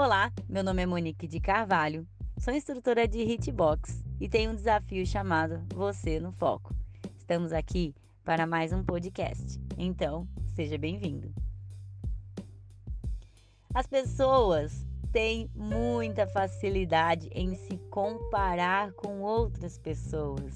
Olá, meu nome é Monique de Carvalho, sou instrutora de Hitbox e tenho um desafio chamado Você no Foco. Estamos aqui para mais um podcast, então seja bem-vindo. As pessoas têm muita facilidade em se comparar com outras pessoas.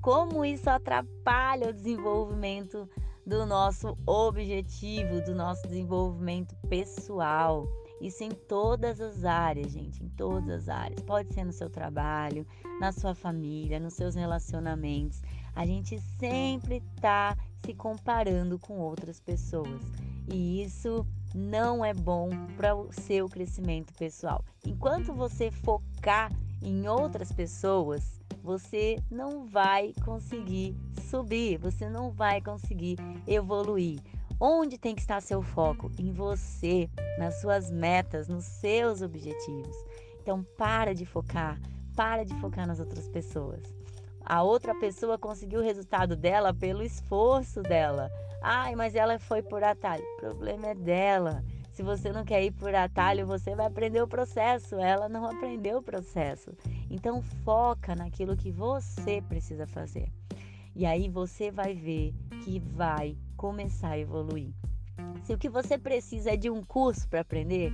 Como isso atrapalha o desenvolvimento do nosso objetivo, do nosso desenvolvimento pessoal isso em todas as áreas, gente, em todas as áreas. Pode ser no seu trabalho, na sua família, nos seus relacionamentos. A gente sempre está se comparando com outras pessoas. E isso não é bom para o seu crescimento pessoal. Enquanto você focar em outras pessoas, você não vai conseguir subir, você não vai conseguir evoluir. Onde tem que estar seu foco? Em você, nas suas metas, nos seus objetivos. Então, para de focar, para de focar nas outras pessoas. A outra pessoa conseguiu o resultado dela pelo esforço dela. Ai, mas ela foi por atalho. O problema é dela. Se você não quer ir por atalho, você vai aprender o processo. Ela não aprendeu o processo. Então foca naquilo que você precisa fazer. E aí você vai ver que vai começar a evoluir. Se o que você precisa é de um curso para aprender,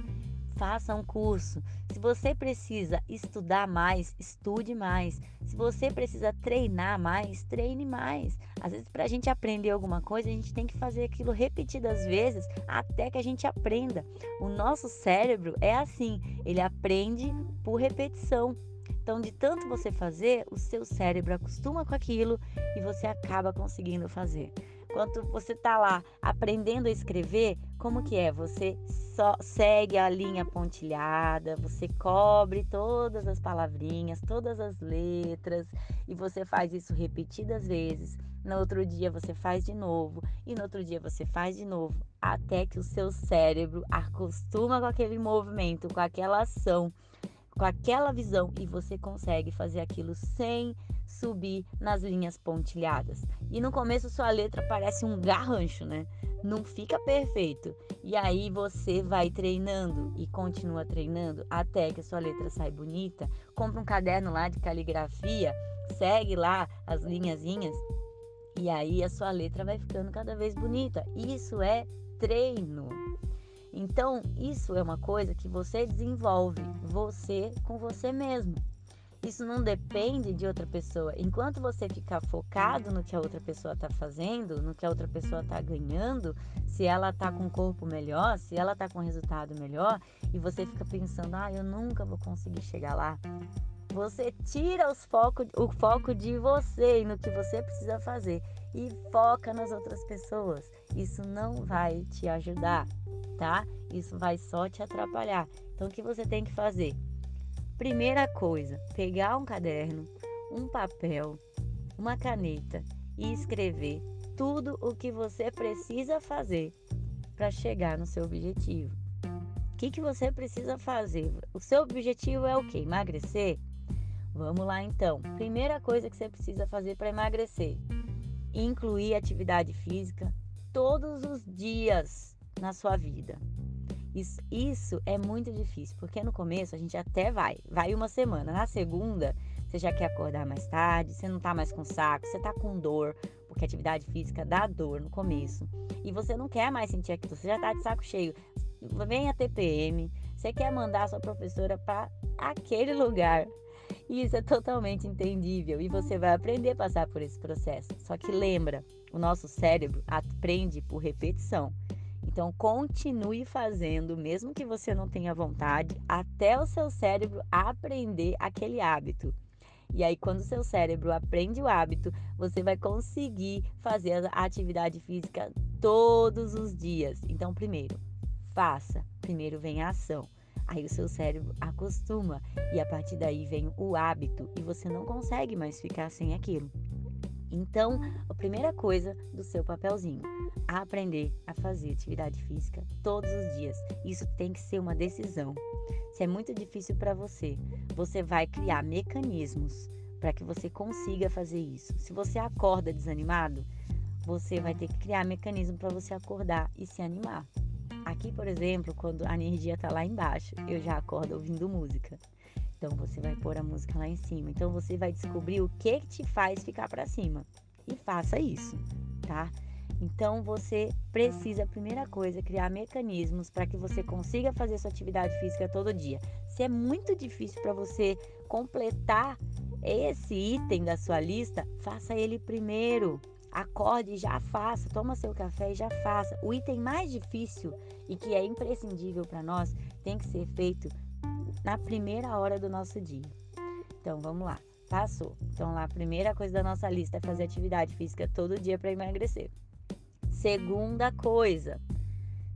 faça um curso. Se você precisa estudar mais, estude mais. Se você precisa treinar mais, treine mais. Às vezes, para a gente aprender alguma coisa, a gente tem que fazer aquilo repetidas vezes até que a gente aprenda. O nosso cérebro é assim, ele aprende por repetição. Então, de tanto você fazer, o seu cérebro acostuma com aquilo e você acaba conseguindo fazer. Enquanto você está lá aprendendo a escrever, como que é? Você só segue a linha pontilhada, você cobre todas as palavrinhas, todas as letras e você faz isso repetidas vezes. No outro dia você faz de novo e no outro dia você faz de novo, até que o seu cérebro acostuma com aquele movimento, com aquela ação, com aquela visão e você consegue fazer aquilo sem subir nas linhas pontilhadas. E no começo sua letra parece um garrancho, né? Não fica perfeito. E aí você vai treinando e continua treinando até que a sua letra sai bonita. Compra um caderno lá de caligrafia, segue lá as linhazinhas e aí a sua letra vai ficando cada vez bonita. Isso é treino. Então, isso é uma coisa que você desenvolve, você com você mesmo. Isso não depende de outra pessoa. Enquanto você ficar focado no que a outra pessoa está fazendo, no que a outra pessoa está ganhando, se ela está com um corpo melhor, se ela está com um resultado melhor, e você fica pensando, ah, eu nunca vou conseguir chegar lá. Você tira os foco, o foco de você e no que você precisa fazer e foca nas outras pessoas. Isso não vai te ajudar, tá? Isso vai só te atrapalhar. Então, o que você tem que fazer? Primeira coisa, pegar um caderno, um papel, uma caneta e escrever tudo o que você precisa fazer para chegar no seu objetivo. O que, que você precisa fazer? O seu objetivo é o que? Emagrecer? Vamos lá então. Primeira coisa que você precisa fazer para emagrecer: incluir atividade física todos os dias na sua vida. Isso, isso é muito difícil, porque no começo a gente até vai, vai uma semana. Na segunda, você já quer acordar mais tarde, você não tá mais com saco, você tá com dor, porque atividade física dá dor no começo. E você não quer mais sentir aquilo, você já tá de saco cheio. Vem a TPM, você quer mandar a sua professora para aquele lugar. E isso é totalmente entendível e você vai aprender a passar por esse processo. Só que lembra, o nosso cérebro aprende por repetição. Então, continue fazendo, mesmo que você não tenha vontade, até o seu cérebro aprender aquele hábito. E aí, quando o seu cérebro aprende o hábito, você vai conseguir fazer a atividade física todos os dias. Então, primeiro, faça. Primeiro vem a ação. Aí o seu cérebro acostuma e a partir daí vem o hábito e você não consegue mais ficar sem aquilo. Então, a primeira coisa do seu papelzinho, aprender a fazer atividade física todos os dias. Isso tem que ser uma decisão. Se é muito difícil para você, você vai criar mecanismos para que você consiga fazer isso. Se você acorda desanimado, você vai ter que criar mecanismo para você acordar e se animar. Aqui, por exemplo, quando a energia tá lá embaixo, eu já acordo ouvindo música. Então você vai pôr a música lá em cima. Então você vai descobrir o que, que te faz ficar para cima e faça isso, tá? Então você precisa, primeira coisa, criar mecanismos para que você consiga fazer sua atividade física todo dia. Se é muito difícil para você completar esse item da sua lista, faça ele primeiro. Acorde e já faça, toma seu café e já faça. O item mais difícil e que é imprescindível para nós tem que ser feito na primeira hora do nosso dia. Então vamos lá, passou. Então lá a primeira coisa da nossa lista é fazer atividade física todo dia para emagrecer. Segunda coisa,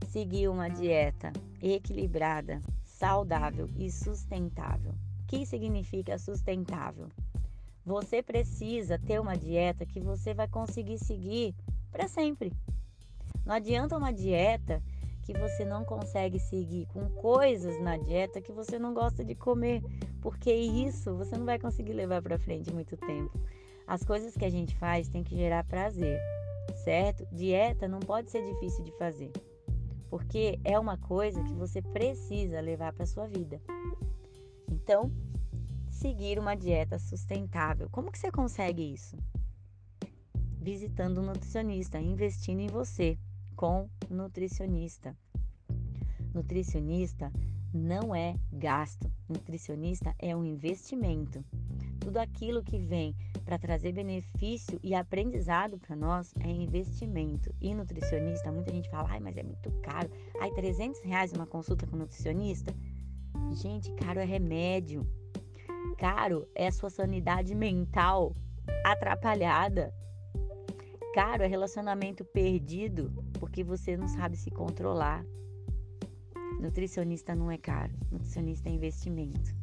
seguir uma dieta equilibrada, saudável e sustentável. O que significa sustentável? Você precisa ter uma dieta que você vai conseguir seguir para sempre. Não adianta uma dieta que você não consegue seguir com coisas na dieta que você não gosta de comer, porque isso você não vai conseguir levar para frente muito tempo. As coisas que a gente faz tem que gerar prazer certo? Dieta não pode ser difícil de fazer, porque é uma coisa que você precisa levar para sua vida. Então, seguir uma dieta sustentável. Como que você consegue isso? Visitando um nutricionista, investindo em você com nutricionista. Nutricionista não é gasto. Nutricionista é um investimento. Tudo aquilo que vem para trazer benefício e aprendizado para nós é investimento. E nutricionista, muita gente fala, ai, mas é muito caro. Ai, 300 reais uma consulta com nutricionista? Gente, caro é remédio. Caro é a sua sanidade mental atrapalhada. Caro é relacionamento perdido porque você não sabe se controlar. Nutricionista não é caro, nutricionista é investimento.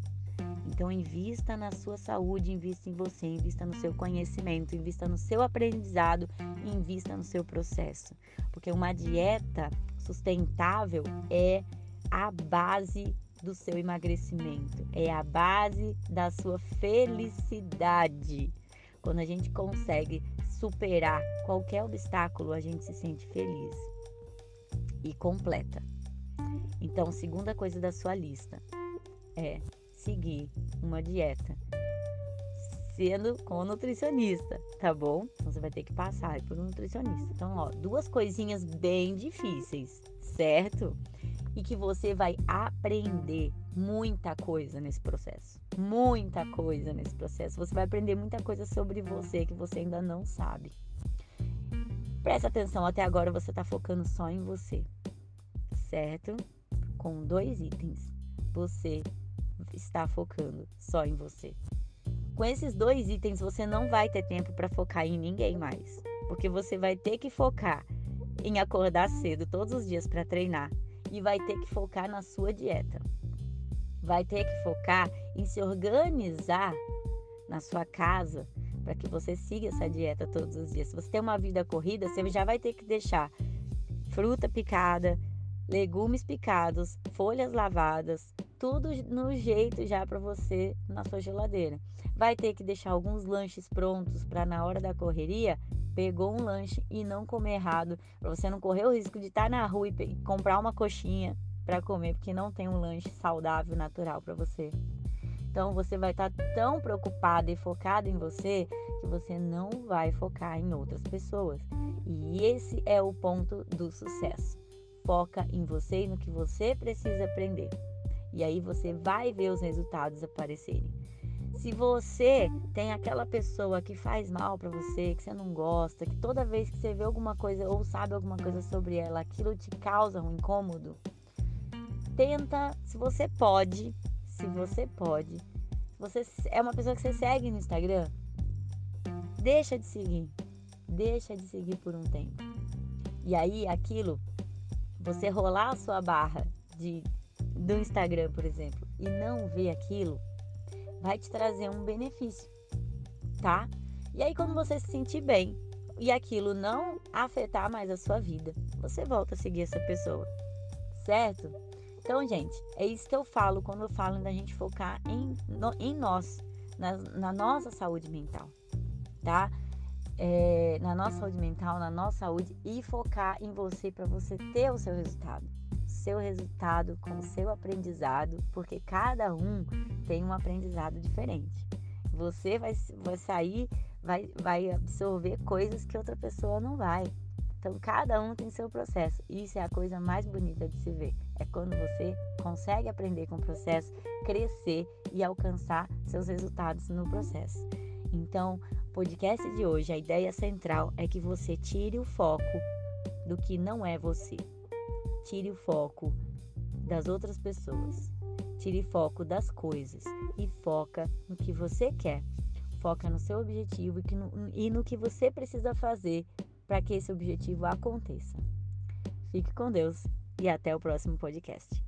Então, invista na sua saúde, invista em você, invista no seu conhecimento, invista no seu aprendizado, invista no seu processo. Porque uma dieta sustentável é a base do seu emagrecimento, é a base da sua felicidade. Quando a gente consegue superar qualquer obstáculo, a gente se sente feliz e completa. Então, segunda coisa da sua lista é seguir uma dieta sendo com nutricionista, tá bom? Então você vai ter que passar por um nutricionista. Então, ó, duas coisinhas bem difíceis, certo? E que você vai aprender muita coisa nesse processo. Muita coisa nesse processo. Você vai aprender muita coisa sobre você que você ainda não sabe. Presta atenção, até agora você está focando só em você, certo? Com dois itens. Você está focando só em você. Com esses dois itens, você não vai ter tempo para focar em ninguém mais, porque você vai ter que focar em acordar cedo todos os dias para treinar e vai ter que focar na sua dieta. Vai ter que focar em se organizar na sua casa para que você siga essa dieta todos os dias. Se você tem uma vida corrida, você já vai ter que deixar fruta picada, legumes picados, folhas lavadas, tudo no jeito já para você na sua geladeira. Vai ter que deixar alguns lanches prontos para na hora da correria pegou um lanche e não comer errado, para você não correr o risco de estar tá na rua e comprar uma coxinha para comer, porque não tem um lanche saudável, natural para você. Então você vai estar tá tão preocupado e focado em você que você não vai focar em outras pessoas. E esse é o ponto do sucesso. Foca em você e no que você precisa aprender. E aí você vai ver os resultados aparecerem. Se você tem aquela pessoa que faz mal para você, que você não gosta, que toda vez que você vê alguma coisa ou sabe alguma coisa sobre ela, aquilo te causa um incômodo, tenta, se você pode, se você pode, você é uma pessoa que você segue no Instagram, deixa de seguir. Deixa de seguir por um tempo. E aí aquilo, você rolar a sua barra de do Instagram, por exemplo, e não ver aquilo, vai te trazer um benefício, tá? E aí, quando você se sentir bem e aquilo não afetar mais a sua vida, você volta a seguir essa pessoa, certo? Então, gente, é isso que eu falo quando eu falo da gente focar em, no, em nós, na, na, nossa saúde mental, tá? É, na nossa saúde mental, na nossa saúde e focar em você para você ter o seu resultado seu resultado, com o seu aprendizado, porque cada um tem um aprendizado diferente. Você vai, vai sair, vai, vai absorver coisas que outra pessoa não vai. Então, cada um tem seu processo. Isso é a coisa mais bonita de se ver. É quando você consegue aprender com o processo, crescer e alcançar seus resultados no processo. Então, podcast de hoje, a ideia central é que você tire o foco do que não é você. Tire o foco das outras pessoas. Tire foco das coisas e foca no que você quer. Foca no seu objetivo e no, e no que você precisa fazer para que esse objetivo aconteça. Fique com Deus e até o próximo podcast.